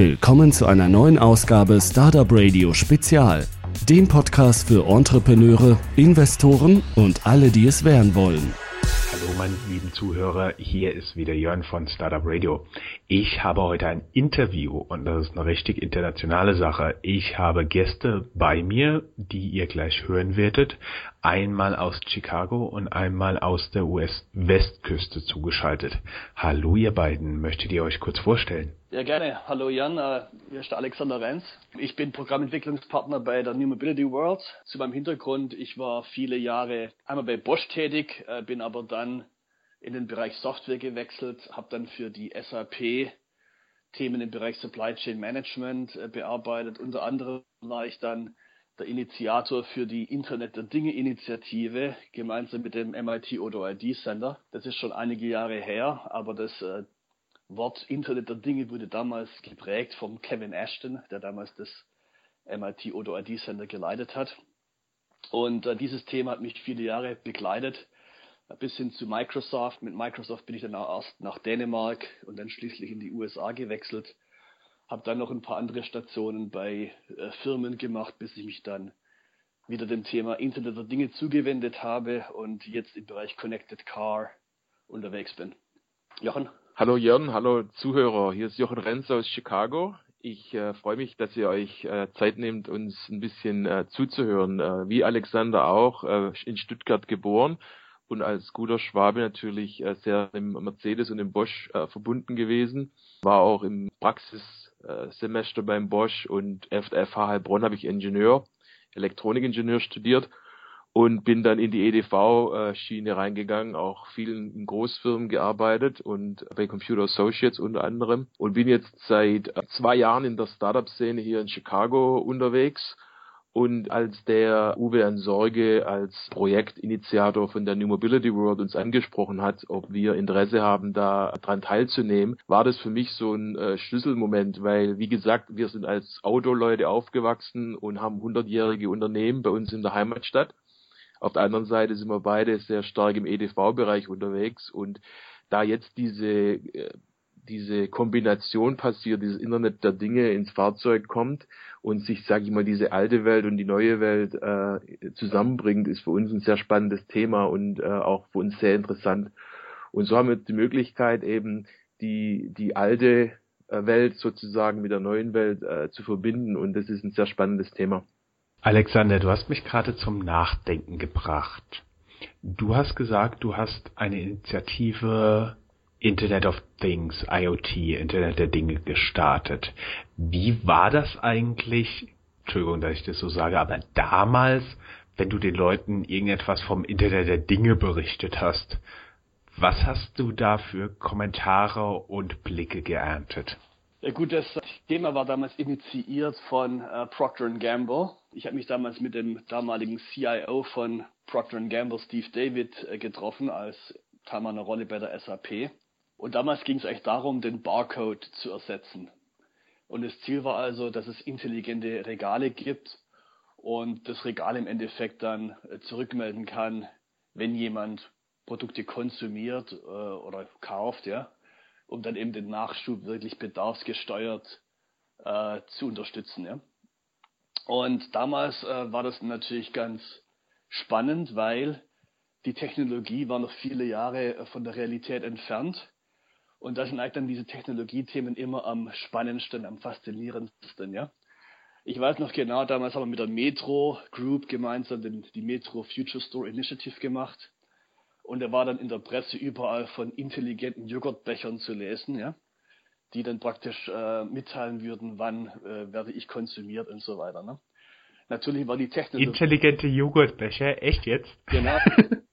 Willkommen zu einer neuen Ausgabe Startup Radio Spezial, dem Podcast für Entrepreneure, Investoren und alle, die es werden wollen. Hallo meine lieben Zuhörer, hier ist wieder Jörn von Startup Radio. Ich habe heute ein Interview und das ist eine richtig internationale Sache. Ich habe Gäste bei mir, die ihr gleich hören werdet. Einmal aus Chicago und einmal aus der US-Westküste zugeschaltet. Hallo ihr beiden, möchtet ihr euch kurz vorstellen? Ja, gerne. Hallo Jan, äh, hier ist der Alexander Renz. Ich bin Programmentwicklungspartner bei der New Mobility World. Zu meinem Hintergrund, ich war viele Jahre einmal bei Bosch tätig, äh, bin aber dann in den Bereich Software gewechselt, habe dann für die SAP Themen im Bereich Supply Chain Management äh, bearbeitet. Unter anderem war ich dann der Initiator für die Internet der Dinge Initiative gemeinsam mit dem MIT Odo ID Center. Das ist schon einige Jahre her, aber das Wort Internet der Dinge wurde damals geprägt vom Kevin Ashton, der damals das MIT Odo ID Center geleitet hat. Und äh, dieses Thema hat mich viele Jahre begleitet, bis hin zu Microsoft. Mit Microsoft bin ich dann auch erst nach Dänemark und dann schließlich in die USA gewechselt. Habe dann noch ein paar andere Stationen bei äh, Firmen gemacht, bis ich mich dann wieder dem Thema Internet der Dinge zugewendet habe und jetzt im Bereich Connected Car unterwegs bin. Jochen? Hallo Jörn, hallo Zuhörer. Hier ist Jochen Renz aus Chicago. Ich äh, freue mich, dass ihr euch äh, Zeit nehmt, uns ein bisschen äh, zuzuhören. Äh, wie Alexander auch, äh, in Stuttgart geboren und als guter Schwabe natürlich äh, sehr im Mercedes und im Bosch verbunden gewesen. War auch im Praxissemester beim Bosch und FH Heilbronn habe ich Ingenieur, Elektronikingenieur studiert und bin dann in die EDV-Schiene reingegangen, auch vielen in Großfirmen gearbeitet und bei Computer Associates unter anderem und bin jetzt seit zwei Jahren in der Startup-Szene hier in Chicago unterwegs und als der Uwe an Sorge als Projektinitiator von der New Mobility World uns angesprochen hat, ob wir Interesse haben, da dran teilzunehmen, war das für mich so ein äh, Schlüsselmoment, weil, wie gesagt, wir sind als Autoleute aufgewachsen und haben hundertjährige Unternehmen bei uns in der Heimatstadt. Auf der anderen Seite sind wir beide sehr stark im EDV-Bereich unterwegs und da jetzt diese äh, diese Kombination passiert, dieses Internet der Dinge ins Fahrzeug kommt und sich, sage ich mal, diese alte Welt und die neue Welt äh, zusammenbringt, ist für uns ein sehr spannendes Thema und äh, auch für uns sehr interessant. Und so haben wir die Möglichkeit eben die die alte äh, Welt sozusagen mit der neuen Welt äh, zu verbinden und das ist ein sehr spannendes Thema. Alexander, du hast mich gerade zum Nachdenken gebracht. Du hast gesagt, du hast eine Initiative Internet of Things, IoT, Internet der Dinge gestartet. Wie war das eigentlich, Entschuldigung, dass ich das so sage, aber damals, wenn du den Leuten irgendetwas vom Internet der Dinge berichtet hast, was hast du da für Kommentare und Blicke geerntet? Ja gut, das Thema war damals initiiert von äh, Procter Gamble. Ich habe mich damals mit dem damaligen CIO von Procter Gamble, Steve David, äh, getroffen als Teil meiner Rolle bei der SAP. Und damals ging es eigentlich darum, den Barcode zu ersetzen. Und das Ziel war also, dass es intelligente Regale gibt und das Regal im Endeffekt dann äh, zurückmelden kann, wenn jemand Produkte konsumiert äh, oder kauft, ja um dann eben den Nachschub wirklich bedarfsgesteuert äh, zu unterstützen. Ja? Und damals äh, war das natürlich ganz spannend, weil die Technologie war noch viele Jahre äh, von der Realität entfernt. Und da sind eigentlich dann diese Technologiethemen immer am spannendsten, am faszinierendsten, ja. Ich weiß noch genau, damals haben wir mit der Metro Group gemeinsam den, die Metro Future Store Initiative gemacht. Und er war dann in der Presse überall von intelligenten Joghurtbechern zu lesen, ja, die dann praktisch äh, mitteilen würden, wann äh, werde ich konsumiert und so weiter. Ne? Natürlich war die Technik. Intelligente Joghurtbecher, echt jetzt? Genau.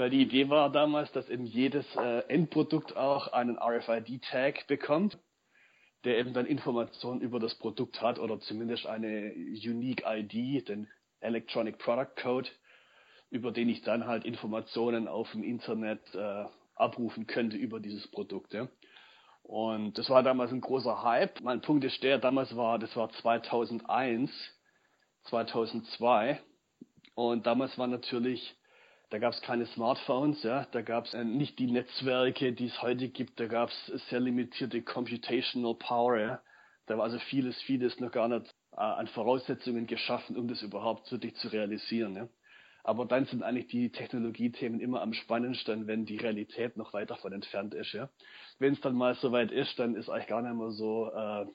Weil die Idee war damals, dass eben jedes äh, Endprodukt auch einen RFID-Tag bekommt, der eben dann Informationen über das Produkt hat oder zumindest eine Unique ID, den Electronic Product Code, über den ich dann halt Informationen auf dem Internet äh, abrufen könnte über dieses Produkt. Ja. Und das war damals ein großer Hype. Mein Punkt ist der, damals war, das war 2001, 2002. Und damals war natürlich, da gab es keine Smartphones, ja, da gab es äh, nicht die Netzwerke, die es heute gibt, da gab es sehr limitierte Computational Power, ja. Da war also vieles, vieles noch gar nicht äh, an Voraussetzungen geschaffen, um das überhaupt wirklich zu realisieren. Ja. Aber dann sind eigentlich die Technologiethemen immer am spannendsten, wenn die Realität noch weit davon entfernt ist. Ja. Wenn es dann mal soweit ist, dann ist eigentlich gar nicht mehr so äh,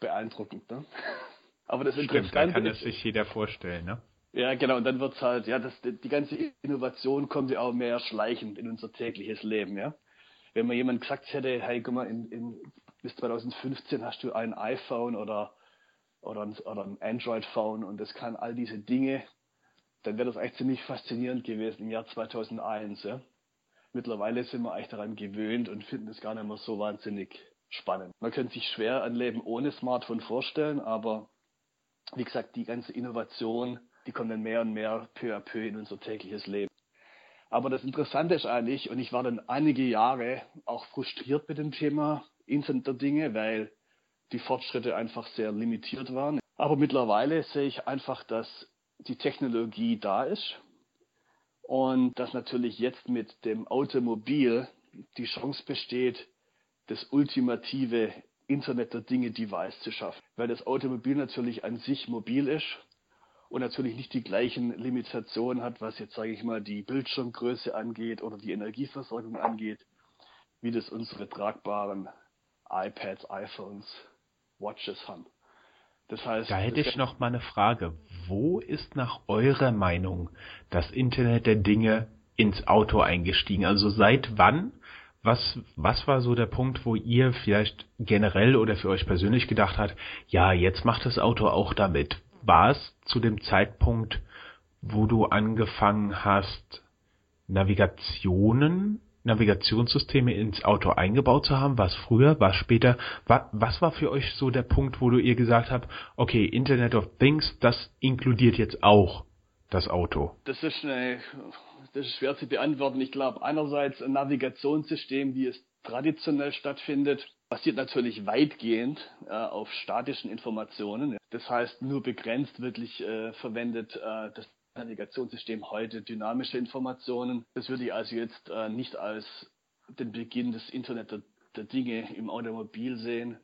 beeindruckend. Ne? Aber das Stimmt, Interessante da kann es sich jeder vorstellen, ne? Ja, genau. Und dann wird's halt, ja, das, die ganze Innovation kommt ja auch mehr schleichend in unser tägliches Leben, ja. Wenn mir jemand gesagt hätte, hey, guck mal, in, in, bis 2015 hast du ein iPhone oder, oder, ein, oder ein Android-Phone und das kann all diese Dinge, dann wäre das eigentlich ziemlich faszinierend gewesen im Jahr 2001, ja. Mittlerweile sind wir eigentlich daran gewöhnt und finden es gar nicht mehr so wahnsinnig spannend. Man könnte sich schwer ein Leben ohne Smartphone vorstellen, aber wie gesagt, die ganze Innovation, die kommt dann mehr und mehr peu à peu in unser tägliches Leben. Aber das Interessante ist eigentlich, und ich war dann einige Jahre auch frustriert mit dem Thema Internet der Dinge, weil die Fortschritte einfach sehr limitiert waren. Aber mittlerweile sehe ich einfach, dass die Technologie da ist und dass natürlich jetzt mit dem Automobil die Chance besteht, das ultimative Internet der Dinge Device zu schaffen. Weil das Automobil natürlich an sich mobil ist und natürlich nicht die gleichen Limitationen hat, was jetzt, sage ich mal, die Bildschirmgröße angeht oder die Energieversorgung angeht, wie das unsere tragbaren iPads, iPhones, Watches haben. Das heißt, da hätte ich noch mal eine Frage. Wo ist nach eurer Meinung das Internet der Dinge ins Auto eingestiegen? Also seit wann was, was war so der Punkt, wo ihr vielleicht generell oder für euch persönlich gedacht habt, ja, jetzt macht das Auto auch damit? War es zu dem Zeitpunkt, wo du angefangen hast, Navigationen, Navigationssysteme ins Auto eingebaut zu haben? War es früher? War es später? Was, was war für euch so der Punkt, wo du ihr gesagt habt, okay, Internet of Things, das inkludiert jetzt auch das Auto? Das ist eine das ist schwer zu beantworten. Ich glaube, einerseits ein Navigationssystem, wie es traditionell stattfindet, basiert natürlich weitgehend äh, auf statischen Informationen. Das heißt, nur begrenzt wirklich äh, verwendet äh, das Navigationssystem heute dynamische Informationen. Das würde ich also jetzt äh, nicht als den Beginn des Internet der, der Dinge im Automobil sehen.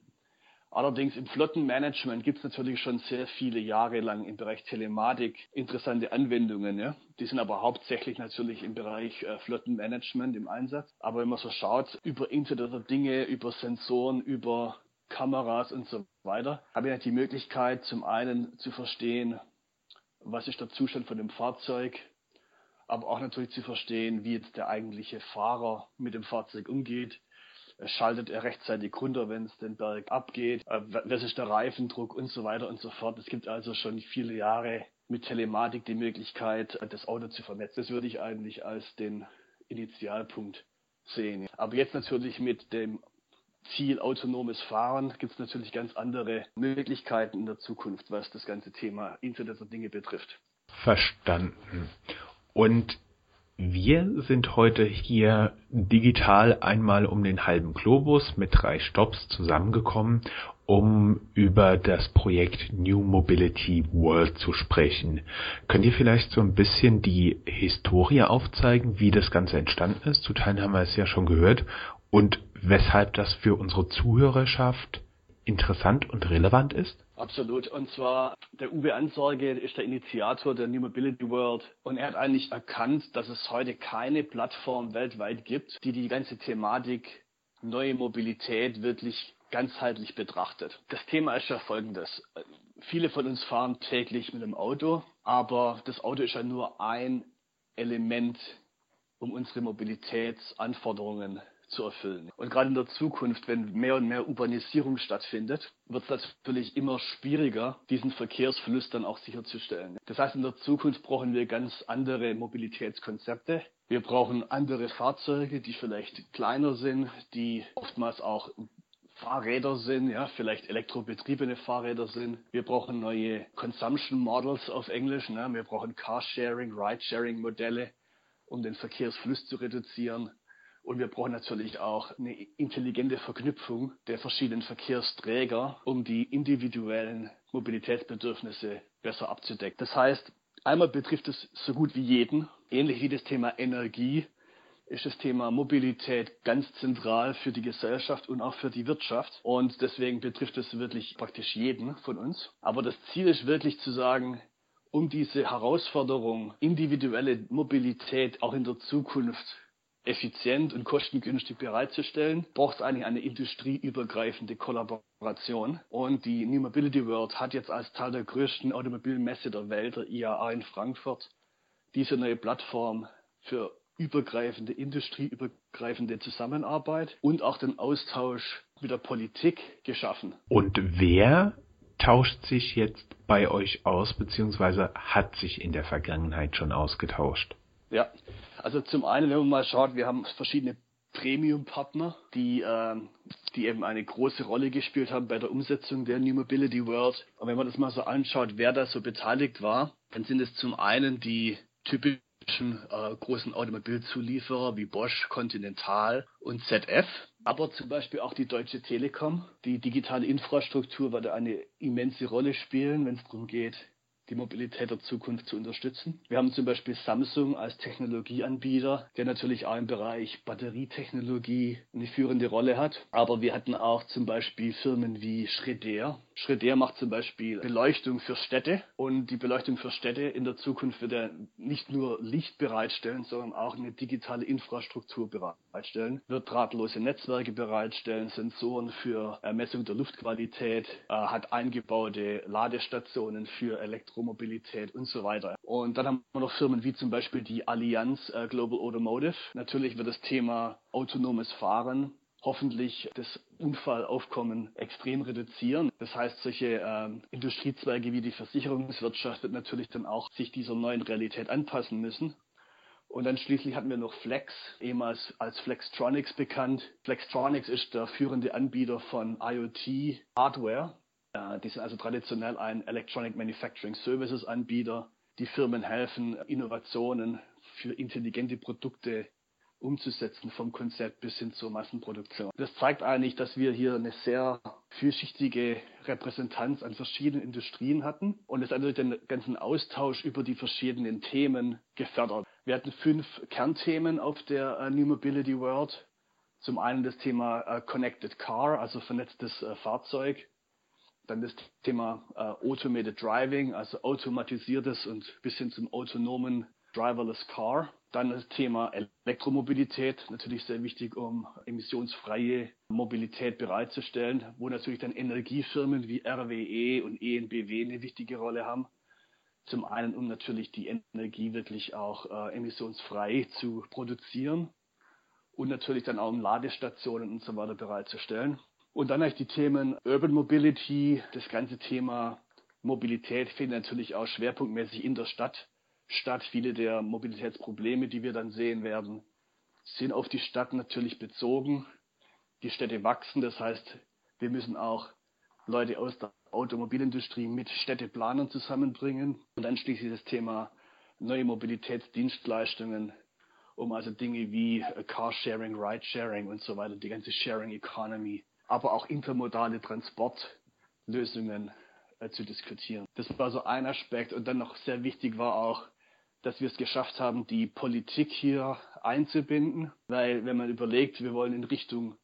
Allerdings im Flottenmanagement gibt es natürlich schon sehr viele Jahre lang im Bereich Telematik interessante Anwendungen. Ja? Die sind aber hauptsächlich natürlich im Bereich äh, Flottenmanagement im Einsatz. Aber wenn man so schaut, über Internet der Dinge, über Sensoren, über Kameras und so weiter, habe ich die Möglichkeit, zum einen zu verstehen, was ist der Zustand von dem Fahrzeug, aber auch natürlich zu verstehen, wie jetzt der eigentliche Fahrer mit dem Fahrzeug umgeht schaltet er rechtzeitig runter, wenn es den Berg abgeht, äh, was ist der Reifendruck und so weiter und so fort. Es gibt also schon viele Jahre mit Telematik die Möglichkeit, das Auto zu vernetzen. Das würde ich eigentlich als den Initialpunkt sehen. Aber jetzt natürlich mit dem Ziel autonomes Fahren gibt es natürlich ganz andere Möglichkeiten in der Zukunft, was das ganze Thema Internet der Dinge betrifft. Verstanden. Und wir sind heute hier digital einmal um den halben Globus mit drei Stops zusammengekommen, um über das Projekt New Mobility World zu sprechen. Könnt ihr vielleicht so ein bisschen die Historie aufzeigen, wie das Ganze entstanden ist? Zu Teilen haben wir es ja schon gehört und weshalb das für unsere Zuhörerschaft interessant und relevant ist? Absolut. Und zwar der Uwe Ansorge ist der Initiator der New Mobility World und er hat eigentlich erkannt, dass es heute keine Plattform weltweit gibt, die die ganze Thematik neue Mobilität wirklich ganzheitlich betrachtet. Das Thema ist ja folgendes. Viele von uns fahren täglich mit dem Auto, aber das Auto ist ja nur ein Element, um unsere Mobilitätsanforderungen zu erfüllen. Und gerade in der Zukunft, wenn mehr und mehr Urbanisierung stattfindet, wird es natürlich immer schwieriger, diesen Verkehrsfluss dann auch sicherzustellen. Das heißt, in der Zukunft brauchen wir ganz andere Mobilitätskonzepte. Wir brauchen andere Fahrzeuge, die vielleicht kleiner sind, die oftmals auch Fahrräder sind, ja, vielleicht elektrobetriebene Fahrräder sind. Wir brauchen neue Consumption Models auf Englisch. Ne? Wir brauchen Carsharing, Ridesharing-Modelle, um den Verkehrsfluss zu reduzieren. Und wir brauchen natürlich auch eine intelligente Verknüpfung der verschiedenen Verkehrsträger, um die individuellen Mobilitätsbedürfnisse besser abzudecken. Das heißt, einmal betrifft es so gut wie jeden, ähnlich wie das Thema Energie. ist das Thema Mobilität ganz zentral für die Gesellschaft und auch für die Wirtschaft. Und deswegen betrifft es wirklich praktisch jeden von uns. Aber das Ziel ist wirklich zu sagen, um diese Herausforderung individuelle Mobilität auch in der Zukunft effizient und kostengünstig bereitzustellen, braucht es eigentlich eine industrieübergreifende Kollaboration. Und die New Mobility World hat jetzt als Teil der größten Automobilmesse der Welt, der IAA in Frankfurt, diese neue Plattform für übergreifende, industrieübergreifende Zusammenarbeit und auch den Austausch mit der Politik geschaffen. Und wer tauscht sich jetzt bei euch aus, beziehungsweise hat sich in der Vergangenheit schon ausgetauscht? Ja, also zum einen, wenn man mal schaut, wir haben verschiedene Premium-Partner, die, äh, die eben eine große Rolle gespielt haben bei der Umsetzung der New Mobility World. Und wenn man das mal so anschaut, wer da so beteiligt war, dann sind es zum einen die typischen äh, großen Automobilzulieferer wie Bosch, Continental und ZF, aber zum Beispiel auch die Deutsche Telekom. Die digitale Infrastruktur wird eine immense Rolle spielen, wenn es darum geht, die Mobilität der Zukunft zu unterstützen. Wir haben zum Beispiel Samsung als Technologieanbieter, der natürlich auch im Bereich Batterietechnologie eine führende Rolle hat. Aber wir hatten auch zum Beispiel Firmen wie Schredder. Schredder macht zum Beispiel Beleuchtung für Städte und die Beleuchtung für Städte in der Zukunft wird er nicht nur Licht bereitstellen, sondern auch eine digitale Infrastruktur bereitstellen, wird drahtlose Netzwerke bereitstellen, Sensoren für Ermessung der Luftqualität, äh, hat eingebaute Ladestationen für Elektro Elektromobilität und so weiter. Und dann haben wir noch Firmen wie zum Beispiel die Allianz äh, Global Automotive. Natürlich wird das Thema autonomes Fahren hoffentlich das Unfallaufkommen extrem reduzieren. Das heißt, solche äh, Industriezweige wie die Versicherungswirtschaft wird natürlich dann auch sich dieser neuen Realität anpassen müssen. Und dann schließlich hatten wir noch Flex, ehemals als Flextronics bekannt. Flextronics ist der führende Anbieter von IoT Hardware. Die sind also traditionell ein Electronic Manufacturing Services Anbieter. Die Firmen helfen, Innovationen für intelligente Produkte umzusetzen, vom Konzept bis hin zur Massenproduktion. Das zeigt eigentlich, dass wir hier eine sehr vielschichtige Repräsentanz an verschiedenen Industrien hatten und es hat natürlich den ganzen Austausch über die verschiedenen Themen gefördert. Wir hatten fünf Kernthemen auf der äh, New Mobility World. Zum einen das Thema äh, Connected Car, also vernetztes äh, Fahrzeug. Dann das Thema Automated Driving, also automatisiertes und bis hin zum autonomen Driverless Car. Dann das Thema Elektromobilität, natürlich sehr wichtig, um emissionsfreie Mobilität bereitzustellen, wo natürlich dann Energiefirmen wie RWE und ENBW eine wichtige Rolle haben. Zum einen, um natürlich die Energie wirklich auch äh, emissionsfrei zu produzieren und natürlich dann auch um Ladestationen und so weiter bereitzustellen. Und dann eigentlich die Themen Urban Mobility, das ganze Thema Mobilität findet natürlich auch schwerpunktmäßig in der Stadt statt. Viele der Mobilitätsprobleme, die wir dann sehen werden, sind auf die Stadt natürlich bezogen. Die Städte wachsen, das heißt, wir müssen auch Leute aus der Automobilindustrie mit Städteplanern zusammenbringen. Und dann schließlich das Thema neue Mobilitätsdienstleistungen, um also Dinge wie Carsharing, Ridesharing und so weiter, die ganze Sharing Economy aber auch intermodale Transportlösungen äh, zu diskutieren. Das war so ein Aspekt und dann noch sehr wichtig war auch, dass wir es geschafft haben, die Politik hier einzubinden, weil wenn man überlegt, wir wollen in Richtung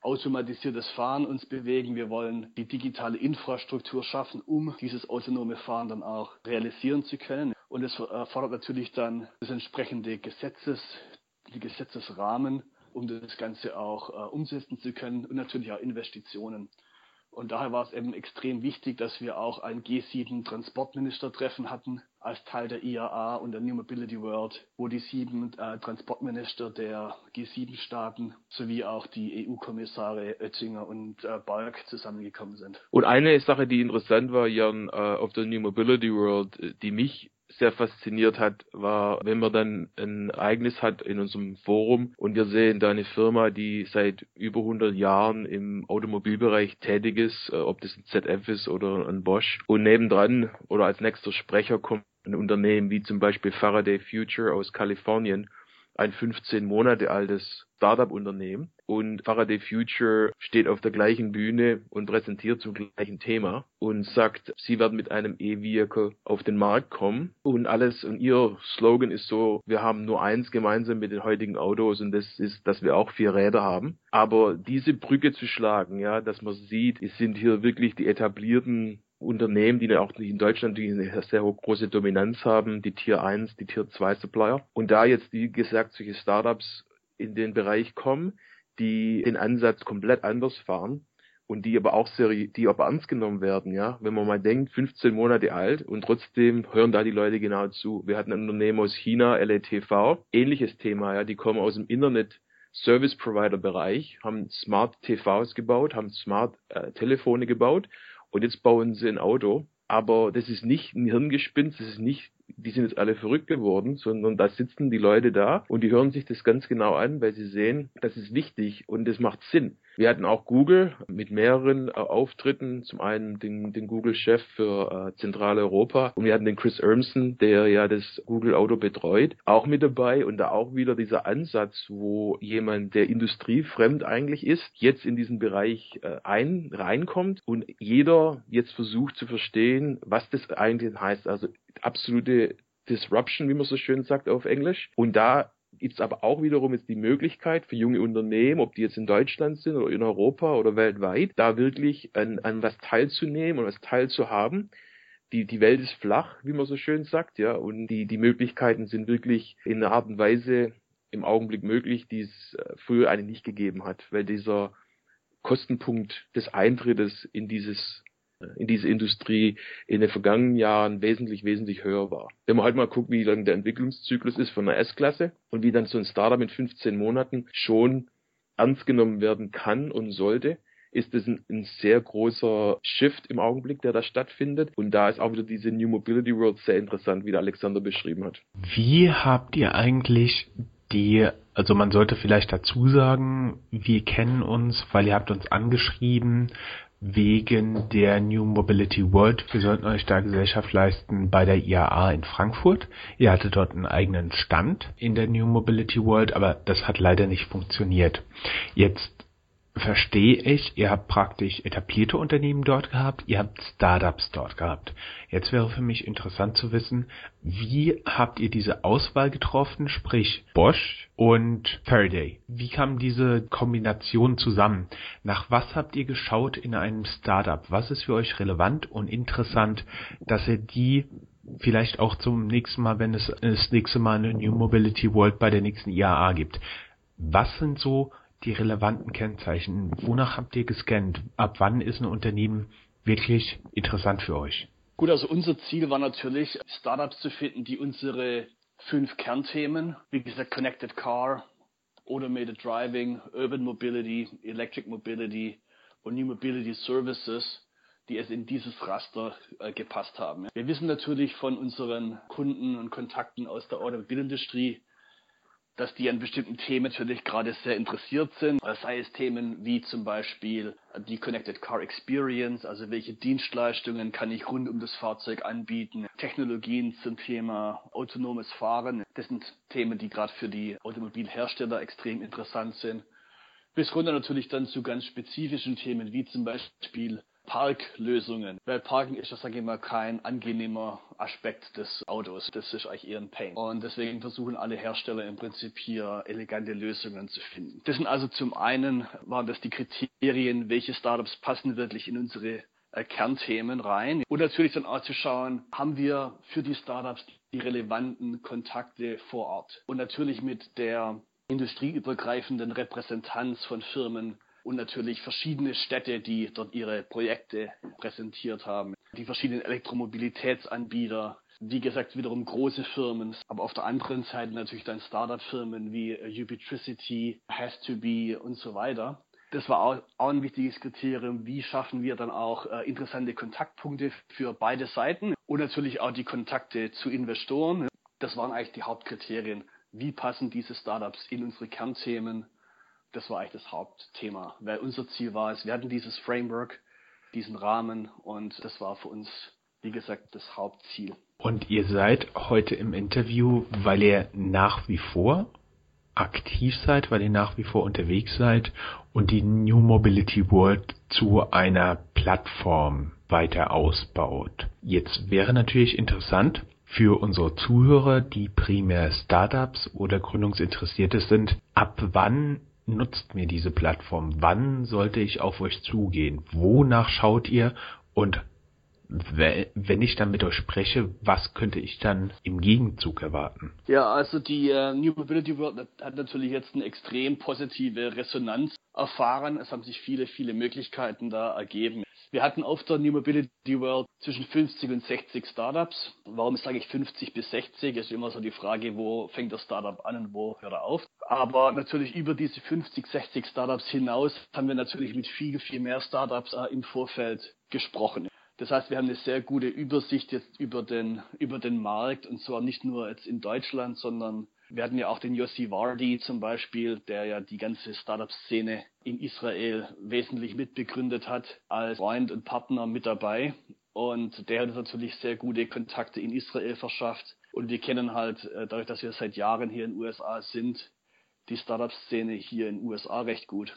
automatisiertes Fahren uns bewegen, wir wollen die digitale Infrastruktur schaffen, um dieses autonome Fahren dann auch realisieren zu können. Und es erfordert natürlich dann das entsprechende Gesetzes, die Gesetzesrahmen um das Ganze auch äh, umsetzen zu können und natürlich auch Investitionen. Und daher war es eben extrem wichtig, dass wir auch ein G7-Transportministertreffen hatten als Teil der IAA und der New Mobility World, wo die sieben äh, Transportminister der G7-Staaten sowie auch die EU-Kommissare Oettinger und äh, Balk zusammengekommen sind. Und eine Sache, die interessant war, Jan, äh, auf der New Mobility World, die mich sehr fasziniert hat, war, wenn man dann ein Ereignis hat in unserem Forum und wir sehen da eine Firma, die seit über 100 Jahren im Automobilbereich tätig ist, äh, ob das ein ZF ist oder ein Bosch. Und nebendran oder als nächster Sprecher kommt ein Unternehmen wie zum Beispiel Faraday Future aus Kalifornien, ein 15 Monate altes Startup-Unternehmen, und Faraday Future steht auf der gleichen Bühne und präsentiert zum gleichen Thema und sagt, sie werden mit einem E-Vehicle auf den Markt kommen und alles und ihr Slogan ist so, wir haben nur eins gemeinsam mit den heutigen Autos und das ist, dass wir auch vier Räder haben. Aber diese Brücke zu schlagen, ja, dass man sieht, es sind hier wirklich die etablierten Unternehmen, die auch in Deutschland die eine sehr große Dominanz haben, die Tier 1, die Tier 2 Supplier. Und da jetzt, wie gesagt, solche Startups in den Bereich kommen, die den Ansatz komplett anders fahren und die aber auch sehr, die aber ernst genommen werden, ja. Wenn man mal denkt, 15 Monate alt und trotzdem hören da die Leute genau zu. Wir hatten ein Unternehmen aus China, LATV, ähnliches Thema, ja. Die kommen aus dem Internet Service Provider Bereich, haben Smart TVs gebaut, haben Smart äh, Telefone gebaut und jetzt bauen sie ein Auto. Aber das ist nicht ein Hirngespinst, das ist nicht die sind jetzt alle verrückt geworden, sondern da sitzen die Leute da und die hören sich das ganz genau an, weil sie sehen, das ist wichtig und das macht Sinn. Wir hatten auch Google mit mehreren äh, Auftritten. Zum einen den, den Google-Chef für äh, Zentraleuropa und wir hatten den Chris Urmson, der ja das Google-Auto betreut, auch mit dabei und da auch wieder dieser Ansatz, wo jemand, der industriefremd eigentlich ist, jetzt in diesen Bereich äh, ein, reinkommt und jeder jetzt versucht zu verstehen, was das eigentlich heißt. Also absolute Disruption, wie man so schön sagt auf Englisch. Und da gibt es aber auch wiederum jetzt die Möglichkeit für junge Unternehmen, ob die jetzt in Deutschland sind oder in Europa oder weltweit, da wirklich an, an was teilzunehmen und was teilzuhaben. Die, die Welt ist flach, wie man so schön sagt, ja, und die, die Möglichkeiten sind wirklich in einer Art und Weise im Augenblick möglich, die es äh, früher eigentlich nicht gegeben hat, weil dieser Kostenpunkt des Eintrittes in dieses in diese Industrie in den vergangenen Jahren wesentlich, wesentlich höher war. Wenn man halt mal guckt, wie lang der Entwicklungszyklus ist von einer S-Klasse und wie dann so ein Startup in 15 Monaten schon ernst genommen werden kann und sollte, ist es ein, ein, sehr großer Shift im Augenblick, der da stattfindet. Und da ist auch wieder diese New Mobility World sehr interessant, wie der Alexander beschrieben hat. Wie habt ihr eigentlich die, also man sollte vielleicht dazu sagen, wir kennen uns, weil ihr habt uns angeschrieben, wegen der New Mobility World. Wir sollten euch da Gesellschaft leisten bei der IAA in Frankfurt. Ihr hattet dort einen eigenen Stand in der New Mobility World, aber das hat leider nicht funktioniert. Jetzt verstehe ich, ihr habt praktisch etablierte Unternehmen dort gehabt, ihr habt Startups dort gehabt. Jetzt wäre für mich interessant zu wissen, wie habt ihr diese Auswahl getroffen, sprich Bosch und Faraday? Wie kam diese Kombination zusammen? Nach was habt ihr geschaut in einem Startup? Was ist für euch relevant und interessant, dass ihr die vielleicht auch zum nächsten Mal, wenn es das nächste Mal eine New Mobility World bei der nächsten IAA gibt? Was sind so die relevanten Kennzeichen? Wonach habt ihr gescannt? Ab wann ist ein Unternehmen wirklich interessant für euch? Gut, also unser Ziel war natürlich, Startups zu finden, die unsere fünf Kernthemen, wie gesagt, Connected Car, Automated Driving, Urban Mobility, Electric Mobility und New Mobility Services, die es in dieses Raster äh, gepasst haben. Wir wissen natürlich von unseren Kunden und Kontakten aus der Automobilindustrie, dass die an bestimmten Themen natürlich gerade sehr interessiert sind. Sei es Themen wie zum Beispiel die Connected Car Experience, also welche Dienstleistungen kann ich rund um das Fahrzeug anbieten, Technologien zum Thema autonomes Fahren. Das sind Themen, die gerade für die Automobilhersteller extrem interessant sind. Bis runter natürlich dann zu ganz spezifischen Themen wie zum Beispiel Parklösungen. Weil Parken ist, das sage ich mal, kein angenehmer Aspekt des Autos. Das ist eigentlich eher ein Pain. Und deswegen versuchen alle Hersteller im Prinzip hier elegante Lösungen zu finden. Das sind also zum einen, waren das die Kriterien, welche Startups passen wirklich in unsere äh, Kernthemen rein. Und natürlich dann auch zu schauen, haben wir für die Startups die relevanten Kontakte vor Ort. Und natürlich mit der industrieübergreifenden Repräsentanz von Firmen und natürlich verschiedene Städte, die dort ihre Projekte präsentiert haben. Die verschiedenen Elektromobilitätsanbieter, wie gesagt, wiederum große Firmen, aber auf der anderen Seite natürlich dann Startup-Firmen wie Ubitricity, Has2Be und so weiter. Das war auch, auch ein wichtiges Kriterium. Wie schaffen wir dann auch äh, interessante Kontaktpunkte für beide Seiten und natürlich auch die Kontakte zu Investoren. Das waren eigentlich die Hauptkriterien. Wie passen diese Startups in unsere Kernthemen das war eigentlich das Hauptthema, weil unser Ziel war es, wir hatten dieses Framework, diesen Rahmen und das war für uns, wie gesagt, das Hauptziel. Und ihr seid heute im Interview, weil ihr nach wie vor aktiv seid, weil ihr nach wie vor unterwegs seid und die New Mobility World zu einer Plattform weiter ausbaut. Jetzt wäre natürlich interessant für unsere Zuhörer, die primär Startups oder Gründungsinteressierte sind, ab wann nutzt mir diese Plattform? Wann sollte ich auf euch zugehen? Wonach schaut ihr? Und wenn ich dann mit euch spreche, was könnte ich dann im Gegenzug erwarten? Ja, also die äh, New Mobility World hat natürlich jetzt eine extrem positive Resonanz erfahren. Es haben sich viele, viele Möglichkeiten da ergeben. Wir hatten auf der New Mobility World zwischen 50 und 60 Startups. Warum sage ich 50 bis 60? Ist immer so die Frage, wo fängt das Startup an und wo hört er auf? Aber natürlich über diese 50, 60 Startups hinaus haben wir natürlich mit viel, viel mehr Startups äh, im Vorfeld gesprochen. Das heißt, wir haben eine sehr gute Übersicht jetzt über den, über den Markt und zwar nicht nur jetzt in Deutschland, sondern wir hatten ja auch den Yossi Vardi zum Beispiel, der ja die ganze Startup-Szene in Israel wesentlich mitbegründet hat, als Freund und Partner mit dabei. Und der hat uns natürlich sehr gute Kontakte in Israel verschafft. Und wir kennen halt, äh, dadurch, dass wir seit Jahren hier in den USA sind, die Startup-Szene hier in den USA recht gut.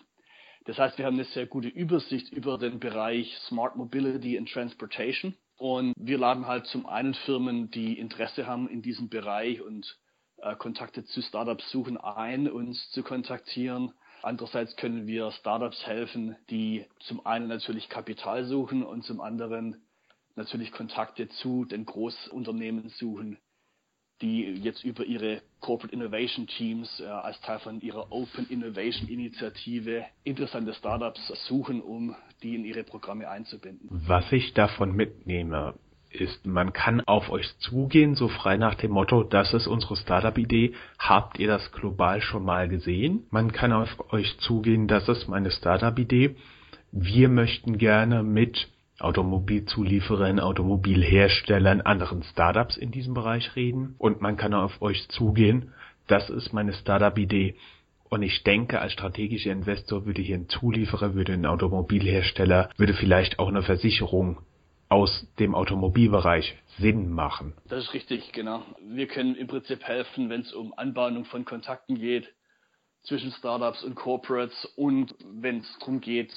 Das heißt, wir haben eine sehr gute Übersicht über den Bereich Smart Mobility and Transportation. Und wir laden halt zum einen Firmen, die Interesse haben in diesem Bereich und äh, Kontakte zu Startups suchen, ein, uns zu kontaktieren. Andererseits können wir Startups helfen, die zum einen natürlich Kapital suchen und zum anderen natürlich Kontakte zu den Großunternehmen suchen, die jetzt über ihre Corporate Innovation Teams äh, als Teil von ihrer Open Innovation Initiative interessante Startups suchen, um die in ihre Programme einzubinden. Was ich davon mitnehme, ist, man kann auf euch zugehen, so frei nach dem Motto, das ist unsere Startup-Idee, habt ihr das global schon mal gesehen? Man kann auf euch zugehen, das ist meine Startup-Idee. Wir möchten gerne mit Automobilzulieferern, Automobilherstellern, anderen Startups in diesem Bereich reden und man kann auf euch zugehen. Das ist meine Startup-Idee. Und ich denke, als strategischer Investor würde hier ein Zulieferer, würde ein Automobilhersteller, würde vielleicht auch eine Versicherung aus dem Automobilbereich Sinn machen. Das ist richtig, genau. Wir können im Prinzip helfen, wenn es um Anbahnung von Kontakten geht zwischen Startups und Corporates und wenn es darum geht,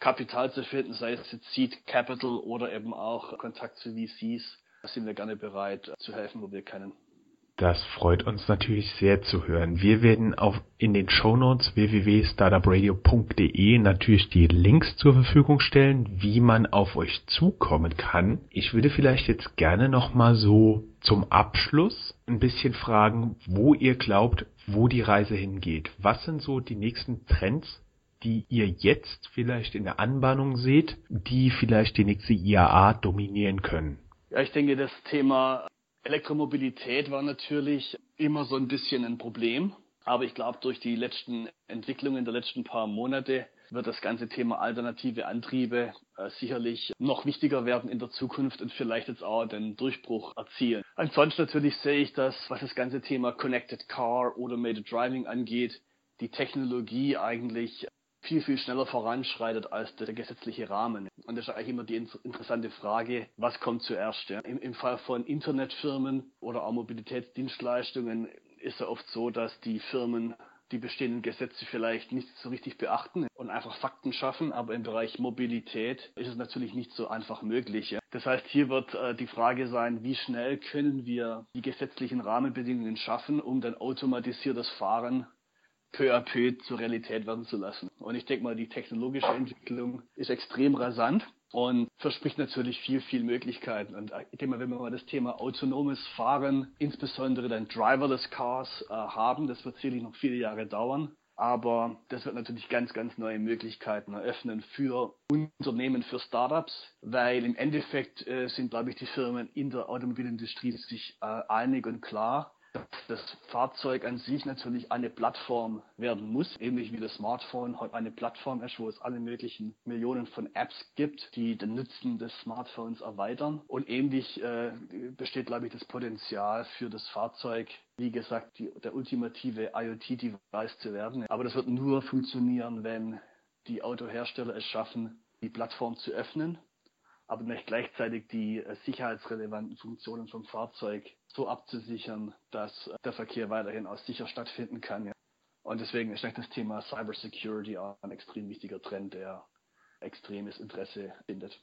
Kapital zu finden, sei es jetzt Seed Capital oder eben auch Kontakt zu VCs, sind wir gerne bereit zu helfen, wo wir können. Das freut uns natürlich sehr zu hören. Wir werden auf in den Shownotes www.startupradio.de natürlich die Links zur Verfügung stellen, wie man auf euch zukommen kann. Ich würde vielleicht jetzt gerne noch mal so zum Abschluss ein bisschen fragen, wo ihr glaubt, wo die Reise hingeht. Was sind so die nächsten Trends, die ihr jetzt vielleicht in der Anbahnung seht, die vielleicht die nächste IAA dominieren können? Ja, ich denke, das Thema Elektromobilität war natürlich immer so ein bisschen ein Problem. Aber ich glaube, durch die letzten Entwicklungen der letzten paar Monate wird das ganze Thema alternative Antriebe äh, sicherlich noch wichtiger werden in der Zukunft und vielleicht jetzt auch den Durchbruch erzielen. Ansonsten natürlich sehe ich das, was das ganze Thema Connected Car, Automated Driving angeht, die Technologie eigentlich viel, viel schneller voranschreitet als der gesetzliche Rahmen. Und das ist eigentlich immer die interessante Frage, was kommt zuerst? Ja? Im, Im Fall von Internetfirmen oder auch Mobilitätsdienstleistungen ist es oft so, dass die Firmen die bestehenden Gesetze vielleicht nicht so richtig beachten und einfach Fakten schaffen, aber im Bereich Mobilität ist es natürlich nicht so einfach möglich. Das heißt, hier wird äh, die Frage sein, wie schnell können wir die gesetzlichen Rahmenbedingungen schaffen, um dann automatisiertes Fahren peu à peu zur Realität werden zu lassen. Und ich denke mal, die technologische Entwicklung ist extrem rasant und verspricht natürlich viel, viel Möglichkeiten. Und ich denke mal, wenn wir mal das Thema autonomes Fahren, insbesondere dann driverless Cars äh, haben, das wird sicherlich noch viele Jahre dauern. Aber das wird natürlich ganz, ganz neue Möglichkeiten eröffnen für Unternehmen, für Startups, weil im Endeffekt äh, sind, glaube ich, die Firmen in der Automobilindustrie sich äh, einig und klar, das Fahrzeug an sich natürlich eine Plattform werden muss, ähnlich wie das Smartphone heute eine Plattform ist, wo es alle möglichen Millionen von Apps gibt, die den Nutzen des Smartphones erweitern. Und ähnlich äh, besteht, glaube ich, das Potenzial für das Fahrzeug, wie gesagt, die, der ultimative IoT-Device zu werden. Aber das wird nur funktionieren, wenn die Autohersteller es schaffen, die Plattform zu öffnen aber nicht gleichzeitig die äh, sicherheitsrelevanten Funktionen vom Fahrzeug so abzusichern, dass äh, der Verkehr weiterhin auch sicher stattfinden kann. Ja. Und deswegen ist das Thema Cybersecurity auch ein extrem wichtiger Trend, der extremes Interesse findet.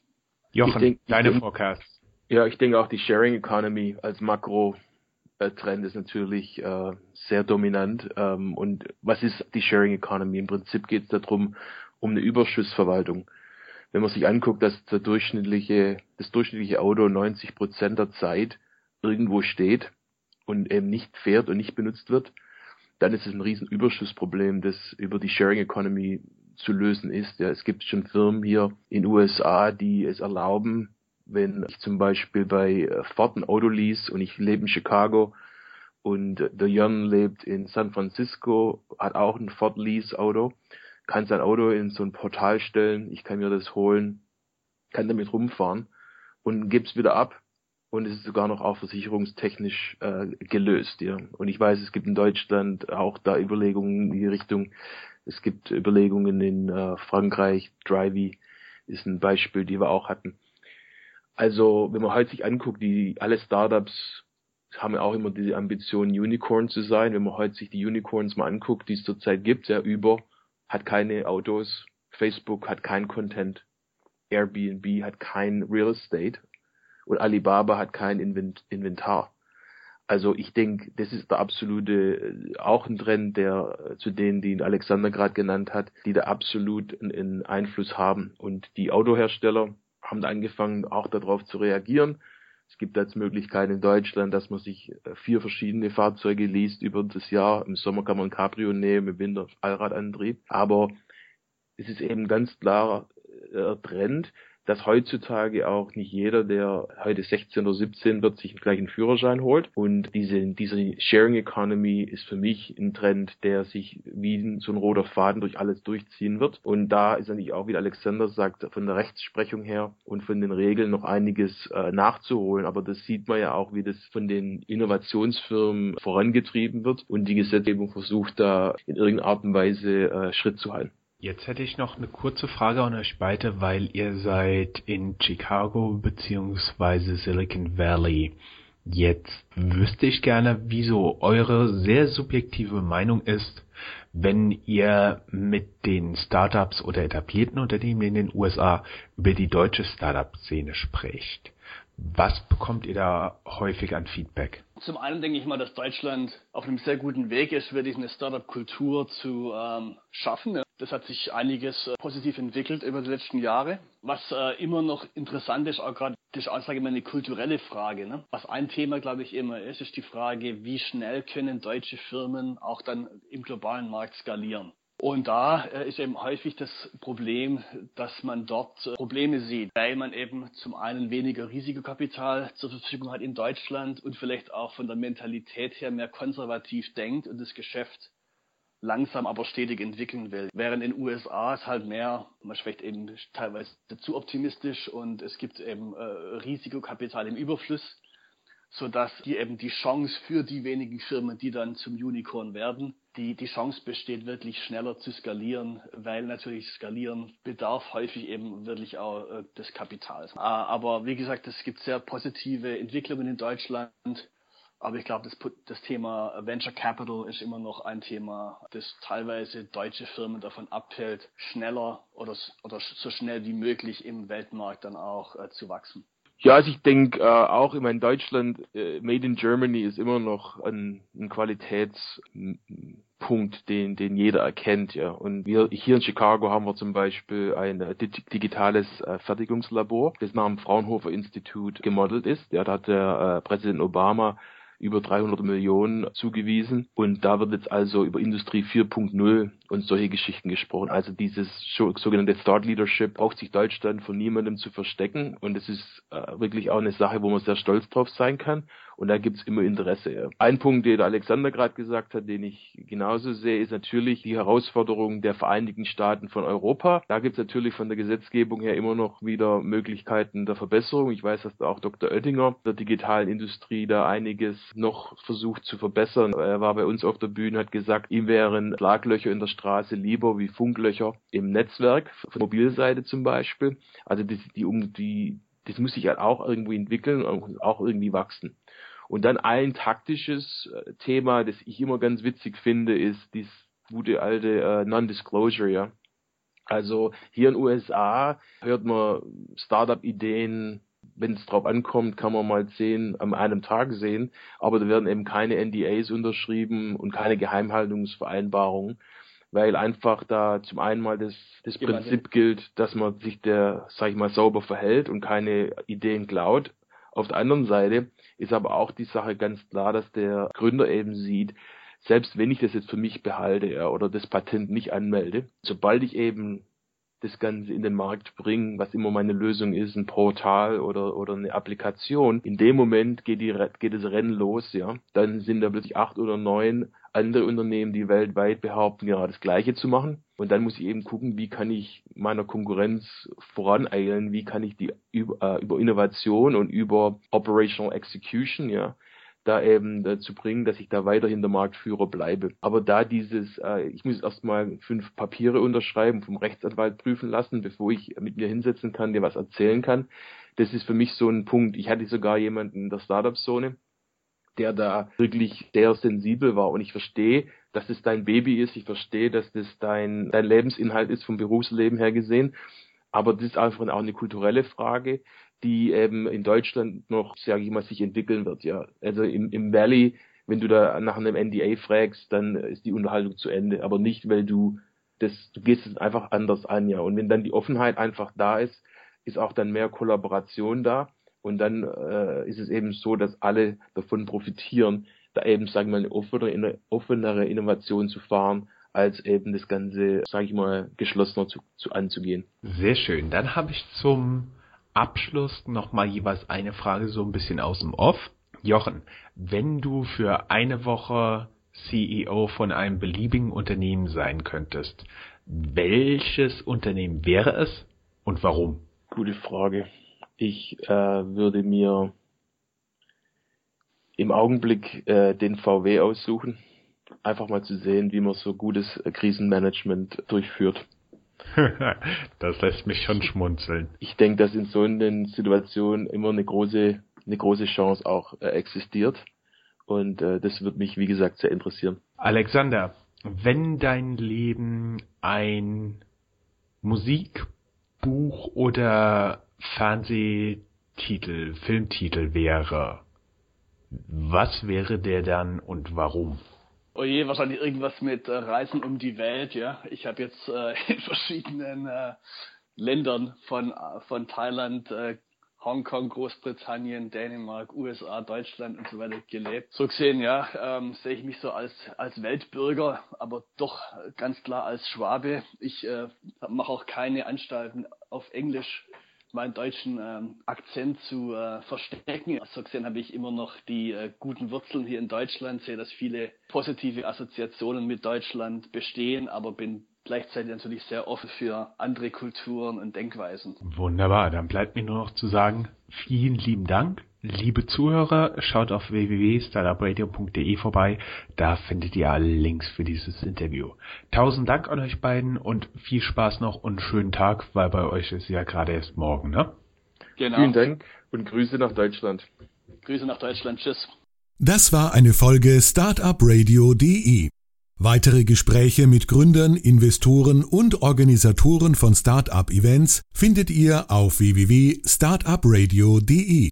Jochen, denk, deine denk, Forecast. Ja, ich denke auch die Sharing Economy als Makro Trend ist natürlich äh, sehr dominant. Ähm, und was ist die Sharing Economy? Im Prinzip geht es darum, um eine Überschussverwaltung. Wenn man sich anguckt, dass der durchschnittliche, das durchschnittliche Auto 90 Prozent der Zeit irgendwo steht und eben nicht fährt und nicht benutzt wird, dann ist es ein riesen Überschussproblem, das über die Sharing Economy zu lösen ist. Ja, es gibt schon Firmen hier in USA, die es erlauben, wenn ich zum Beispiel bei Ford ein Auto lease und ich lebe in Chicago und der Jan lebt in San Francisco, hat auch ein Ford Lease Auto, kann sein Auto in so ein Portal stellen, ich kann mir das holen, kann damit rumfahren und gebe es wieder ab und es ist sogar noch auch versicherungstechnisch äh, gelöst. Ja. Und ich weiß, es gibt in Deutschland auch da Überlegungen in die Richtung. Es gibt Überlegungen in äh, Frankreich, Drivey ist ein Beispiel, die wir auch hatten. Also, wenn man heute sich anguckt, die alle Startups haben ja auch immer diese Ambition, Unicorn zu sein. Wenn man heute sich die Unicorns mal anguckt, die es zurzeit gibt, ja, über hat keine Autos, Facebook hat kein Content, Airbnb hat kein Real Estate und Alibaba hat kein Inventar. Also ich denke, das ist der absolute, auch ein Trend, der zu denen, die Alexander gerade genannt hat, die da absolut einen Einfluss haben. Und die Autohersteller haben angefangen, auch darauf zu reagieren. Es gibt jetzt Möglichkeiten in Deutschland, dass man sich äh, vier verschiedene Fahrzeuge liest über das Jahr. Im Sommer kann man ein Cabrio nehmen, im Winter Allradantrieb. Aber es ist eben ganz klarer äh, Trend, dass heutzutage auch nicht jeder, der heute 16 oder 17 wird, sich gleich einen Führerschein holt. Und diese, diese Sharing Economy ist für mich ein Trend, der sich wie so ein roter Faden durch alles durchziehen wird. Und da ist eigentlich auch, wie Alexander sagt, von der Rechtsprechung her und von den Regeln noch einiges äh, nachzuholen. Aber das sieht man ja auch, wie das von den Innovationsfirmen vorangetrieben wird und die Gesetzgebung versucht, da in irgendeiner Art und Weise äh, Schritt zu halten. Jetzt hätte ich noch eine kurze Frage an euch beide, weil ihr seid in Chicago beziehungsweise Silicon Valley. Jetzt wüsste ich gerne, wieso eure sehr subjektive Meinung ist, wenn ihr mit den Startups oder etablierten Unternehmen in den USA über die deutsche Startup-Szene spricht. Was bekommt ihr da häufig an Feedback? Zum einen denke ich mal, dass Deutschland auf einem sehr guten Weg ist, wirklich eine Startup-Kultur zu ähm, schaffen. Das hat sich einiges äh, positiv entwickelt über die letzten Jahre. Was äh, immer noch interessant ist, auch gerade das ist auch, sage ich mal, eine kulturelle Frage. Ne? Was ein Thema, glaube ich, immer ist, ist die Frage, wie schnell können deutsche Firmen auch dann im globalen Markt skalieren. Und da äh, ist eben häufig das Problem, dass man dort äh, Probleme sieht, weil man eben zum einen weniger Risikokapital zur Verfügung hat in Deutschland und vielleicht auch von der Mentalität her mehr konservativ denkt und das Geschäft langsam aber stetig entwickeln will. Während in den USA es halt mehr, man schwächt eben teilweise zu optimistisch und es gibt eben äh, Risikokapital im Überfluss sodass hier eben die Chance für die wenigen Firmen, die dann zum Unicorn werden, die, die Chance besteht, wirklich schneller zu skalieren, weil natürlich skalieren bedarf häufig eben wirklich auch äh, des Kapitals. Ah, aber wie gesagt, es gibt sehr positive Entwicklungen in Deutschland. Aber ich glaube, das, das, Thema Venture Capital ist immer noch ein Thema, das teilweise deutsche Firmen davon abhält, schneller oder, oder so schnell wie möglich im Weltmarkt dann auch äh, zu wachsen. Ja, also ich denke äh, auch immer in Deutschland, äh, Made in Germany ist immer noch ein, ein Qualitätspunkt, den, den jeder erkennt, ja. Und wir hier in Chicago haben wir zum Beispiel ein äh, digitales äh, Fertigungslabor, das nach dem Fraunhofer Institut gemodelt ist. Ja, da hat der äh, Präsident Obama über 300 Millionen zugewiesen. Und da wird jetzt also über Industrie 4.0 und solche Geschichten gesprochen. Also dieses sogenannte Thought Leadership braucht sich Deutschland von niemandem zu verstecken. Und es ist äh, wirklich auch eine Sache, wo man sehr stolz drauf sein kann. Und da gibt's immer Interesse. Ein Punkt, den der Alexander gerade gesagt hat, den ich genauso sehe, ist natürlich die Herausforderung der Vereinigten Staaten von Europa. Da gibt's natürlich von der Gesetzgebung her immer noch wieder Möglichkeiten der Verbesserung. Ich weiß, dass da auch Dr. Oettinger der digitalen Industrie da einiges noch versucht zu verbessern. Er war bei uns auf der Bühne, hat gesagt, ihm wären Schlaglöcher in der Straße lieber wie Funklöcher im Netzwerk, von Mobilseite zum Beispiel. Also die, die, die das muss sich halt auch irgendwie entwickeln und auch irgendwie wachsen. Und dann ein taktisches äh, Thema, das ich immer ganz witzig finde, ist dies, gute alte äh, Non-Disclosure, ja. Also hier in den USA hört man Startup-Ideen, wenn es drauf ankommt, kann man mal zehn am einem Tag sehen, aber da werden eben keine NDAs unterschrieben und keine Geheimhaltungsvereinbarungen, weil einfach da zum einen mal das, das Prinzip gilt, dass man sich der, sag ich mal, sauber verhält und keine Ideen klaut. Auf der anderen Seite ist aber auch die Sache ganz klar, dass der Gründer eben sieht, selbst wenn ich das jetzt für mich behalte ja, oder das Patent nicht anmelde, sobald ich eben das Ganze in den Markt bringe, was immer meine Lösung ist, ein Portal oder, oder eine Applikation, in dem Moment geht, die, geht das Rennen los, ja. Dann sind da plötzlich acht oder neun andere Unternehmen, die weltweit behaupten, genau das Gleiche zu machen. Und dann muss ich eben gucken, wie kann ich meiner Konkurrenz voraneilen, wie kann ich die über, äh, über Innovation und über Operational Execution, ja, da eben dazu bringen, dass ich da weiterhin der Marktführer bleibe. Aber da dieses, äh, ich muss erstmal fünf Papiere unterschreiben, vom Rechtsanwalt prüfen lassen, bevor ich mit mir hinsetzen kann, dir was erzählen kann. Das ist für mich so ein Punkt. Ich hatte sogar jemanden in der Startup-Zone, der da wirklich sehr sensibel war und ich verstehe, dass es dein Baby ist, ich verstehe, dass das dein, dein Lebensinhalt ist vom Berufsleben her gesehen, aber das ist einfach auch eine kulturelle Frage die eben in Deutschland noch, sage ich mal, sich entwickeln wird. Ja, also im, im Valley, wenn du da nach einem NDA fragst, dann ist die Unterhaltung zu Ende, aber nicht, weil du das, du gehst es einfach anders an, ja. Und wenn dann die Offenheit einfach da ist, ist auch dann mehr Kollaboration da und dann äh, ist es eben so, dass alle davon profitieren, da eben, sagen wir mal, eine offenere, offenere Innovation zu fahren, als eben das Ganze, sage ich mal, geschlossener zu, zu anzugehen. Sehr schön. Dann habe ich zum Abschluss nochmal jeweils eine Frage so ein bisschen aus dem Off. Jochen, wenn du für eine Woche CEO von einem beliebigen Unternehmen sein könntest, welches Unternehmen wäre es und warum? Gute Frage. Ich äh, würde mir im Augenblick äh, den VW aussuchen, einfach mal zu sehen, wie man so gutes äh, Krisenmanagement durchführt. das lässt mich schon schmunzeln. Ich denke, dass in so einer Situation immer eine große, eine große Chance auch äh, existiert. Und äh, das wird mich, wie gesagt, sehr interessieren. Alexander, wenn dein Leben ein Musik, Buch oder Fernsehtitel, Filmtitel wäre, was wäre der dann und warum? Oh je, wahrscheinlich irgendwas mit äh, Reisen um die Welt, ja. Ich habe jetzt äh, in verschiedenen äh, Ländern von, äh, von Thailand, äh, Hongkong, Großbritannien, Dänemark, USA, Deutschland und so weiter gelebt. So gesehen, ja, ähm, sehe ich mich so als, als Weltbürger, aber doch ganz klar als Schwabe. Ich äh, mache auch keine Anstalten auf Englisch meinen deutschen ähm, Akzent zu äh, verstecken. So gesehen habe ich immer noch die äh, guten Wurzeln hier in Deutschland, sehe, dass viele positive Assoziationen mit Deutschland bestehen, aber bin gleichzeitig natürlich sehr offen für andere Kulturen und Denkweisen. Wunderbar, dann bleibt mir nur noch zu sagen, vielen lieben Dank Liebe Zuhörer, schaut auf www.startupradio.de vorbei. Da findet ihr alle Links für dieses Interview. Tausend Dank an euch beiden und viel Spaß noch und schönen Tag, weil bei euch ist ja gerade erst morgen, ne? Genau. Vielen Dank und Grüße nach Deutschland. Grüße nach Deutschland. Tschüss. Das war eine Folge Startupradio.de. Weitere Gespräche mit Gründern, Investoren und Organisatoren von Startup-Events findet ihr auf www.startupradio.de.